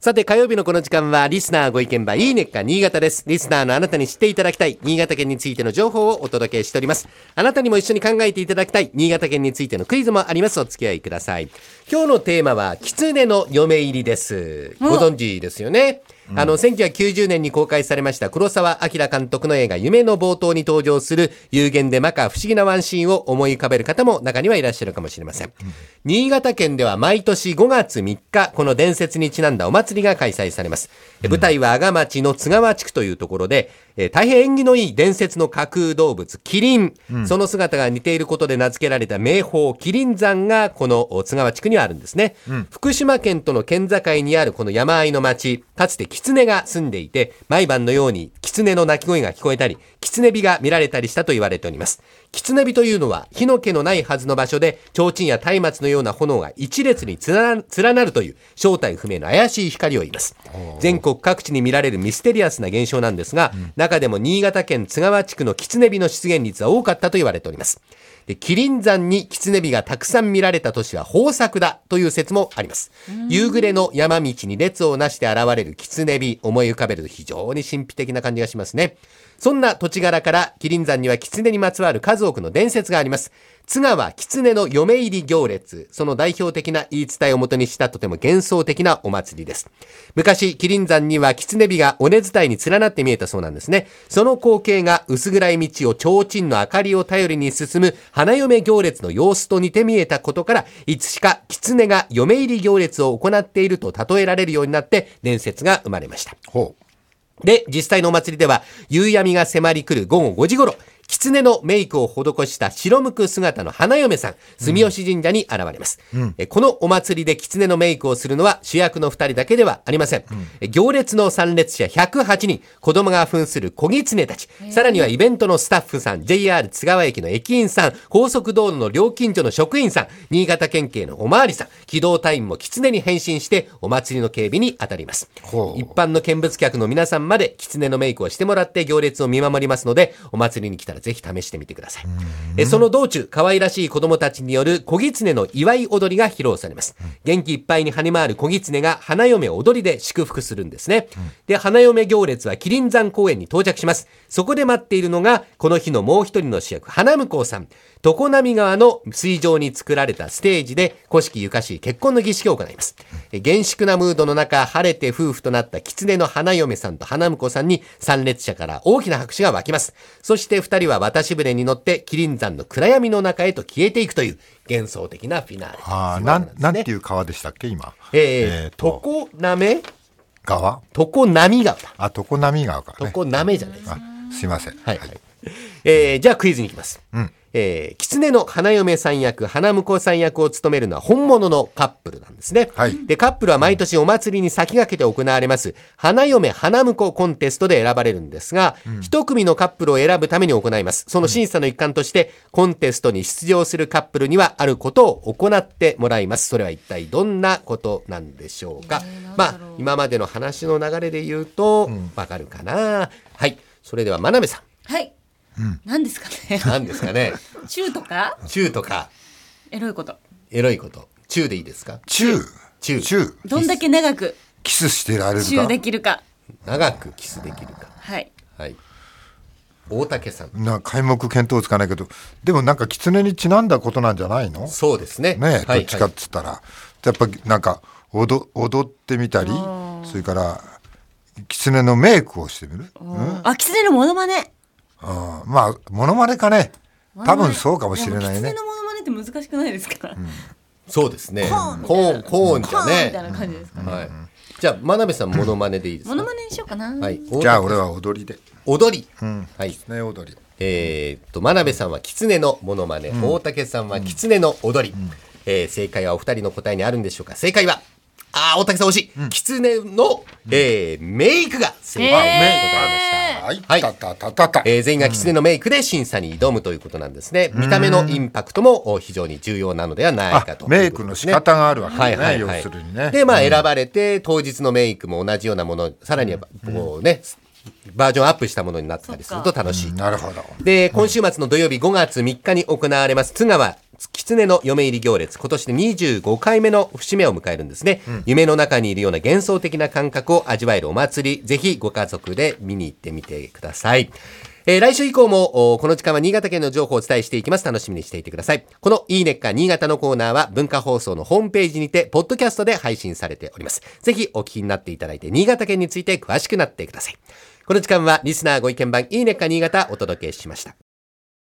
さて火曜日のこの時間はリスナーご意見番いいねっか新潟です。リスナーのあなたに知っていただきたい新潟県についての情報をお届けしております。あなたにも一緒に考えていただきたい新潟県についてのクイズもあります。お付き合いください。今日のテーマは狐の嫁入りです。ご存知ですよね？あの、1990年に公開されました黒沢明監督の映画夢の冒頭に登場する有限で摩訶不思議なワンシーンを思い浮かべる方も中にはいらっしゃるかもしれません。新潟県では毎年5月3日、この伝説にちなんだお祭りが開催されます。え舞台は阿賀町の津川地区というところで、えー大変縁起のいい伝説の架空動物、キリン。その姿が似ていることで名付けられた名峰、キリン山がこのお津川地区にはあるんですね。福島県との県境にあるこの山あいの町、かつて狐が住んでいて、毎晩のように狐の鳴き声が聞こえたり、狐火が見られたりしたと言われております。狐火というのは火の気のないはずの場所で、提灯や松明のような炎が一列に連なるという正体不明の怪しい光を言います。全国各地に見られるミステリアスな現象なんですが、中でも新潟県津川地区の狐火の出現率は多かったと言われております。で、麒麟山に狐火がたくさん見られた年は豊作だという説もあります。夕暮れの山道に列をなして現れる狐火、思い浮かべると非常に神秘的な感じがしますね。そんな土地柄から麒麟山には狐にまつわる数多くの伝説があります。津川狐の嫁入り行列、その代表的な言い伝えをもとにしたとても幻想的なお祭りです。昔、麒麟山には狐火が尾根伝いに連なって見えたそうなんですね。その光景が薄暗い道を提灯の明かりを頼りに進む花嫁行列の様子と似て見えたことから、いつしか狐が嫁入り行列を行っていると例えられるようになって伝説が生まれました。ほで、実際のお祭りでは、夕闇が迫り来る午後5時頃、狐のメイクを施した白むく姿の花嫁さん、住吉神社に現れます。えこのお祭りで狐のメイクをするのは主役の二人だけではありません。え行列の参列者108人、子供が扮する小狐たち、さらにはイベントのスタッフさん、JR 津川駅の駅員さん、高速道路の料金所の職員さん、新潟県警のおまわりさん、機動隊員も狐に変身してお祭りの警備に当たります。一般の見物客の皆さんまで狐のメイクをしてもらって行列を見守りますので、お祭りに来たらぜひ試してみてください。えその道中、可愛らしい子供たちによる小狐の祝い踊りが披露されます。元気いっぱいに跳ね回る小狐が花嫁踊りで祝福するんですね。で、花嫁行列は麒麟山公園に到着します。そこで待っているのが、この日のもう一人の主役、花婿さん。常滑川の水上に作られたステージで古式ゆかしい結婚の儀式を行います。え厳粛なムードの中、晴れて夫婦となった狐の花嫁さんと花婿さんに参列者から大きな拍手が湧きます。そして二人は渡し船に乗って麒麟山の暗闇の中へと消えていくという幻想的なフィナーレです。う。ああ、なん、なんていう川でしたっけ、今？えー、と、常滑川常波川だ。あ、常波川かね。常滑じゃないです。あ、すいません。はい、はい。えーじゃあクイズに行きます。えー、狐の花嫁さん役、花婿さん役を務めるのは本物のカップルなんですね。はいで、カップルは毎年お祭りに先駆けて行われます、花嫁花婿コンテストで選ばれるんですが、一組のカップルを選ぶために行います。その審査の一環として、コンテストに出場するカップルにはあることを行ってもらいます。それは一体どんなことなんでしょうか。まあ、今までの話の流れで言うと、わかるかな。はい。それでは、真鍋さん。はい。何ですかね。何ですかね。中とか？中とか、エロいこと。エロいこと。中でいいですか？チュー。チューチュー。どんだけ長くキスしてられるか。できるか。長くキスできるか。はい。はい。大竹さん。な皆目見当つかないけど、でもなんか狐にちなんだことなんじゃないの？そうですね。ねはいどっちかっつったら。やっぱなんか踊踊ってみたり、それから狐のメイクをしてみる？うん？あ、狐のモノマネ。あーまあモノマネかね。多分そうかもしれないねでも狐。のモノマネって難しくないですか。そうですね。コーンコーン、コーンじゃね。な感じですか。はい。じゃあ、真鍋さん、モノマネでいいですか？モノマネにしようかな。はい。じゃあ俺は踊りで。踊り。はい。ね踊り。えーっと、真鍋さんは狐のモノマネ、大竹さんは狐の踊り。えー正解はお二人の答えにあるんでしょうか？正解は、あー、大竹さん惜しい。狐の、えーメイクが正解でございました。はい。はいたたたたた。えー全員が狐のメイクで審査に挑むということなんですね。見た目のインパクトもお非常に重要なのではないあかと、メイクの仕方があるわけはいですね。はいはい要するにね。で、まあ選ばれて、当日のメイクも同じようなもの、さらにはこうね、バージョンアップしたものになったりすると楽しい。なるほど。で、今週末の土曜日5月3日に行われます津川狐の嫁入り行列、今年で25回目の節目を迎えるんですね。夢の中にいるような幻想的な感覚を味わえるお祭り、ぜひご家族で見に行ってみてください。えー来週以降も、おこの時間は新潟県の情報をお伝えしていきます。楽しみにしていてください。このいいねっか新潟のコーナーは文化放送のホームページにて、ポッドキャストで配信されております。ぜひお聞きになっていただいて、新潟県について詳しくなってください。この時間はリスナーご意見番いいねっか新潟お届けしました。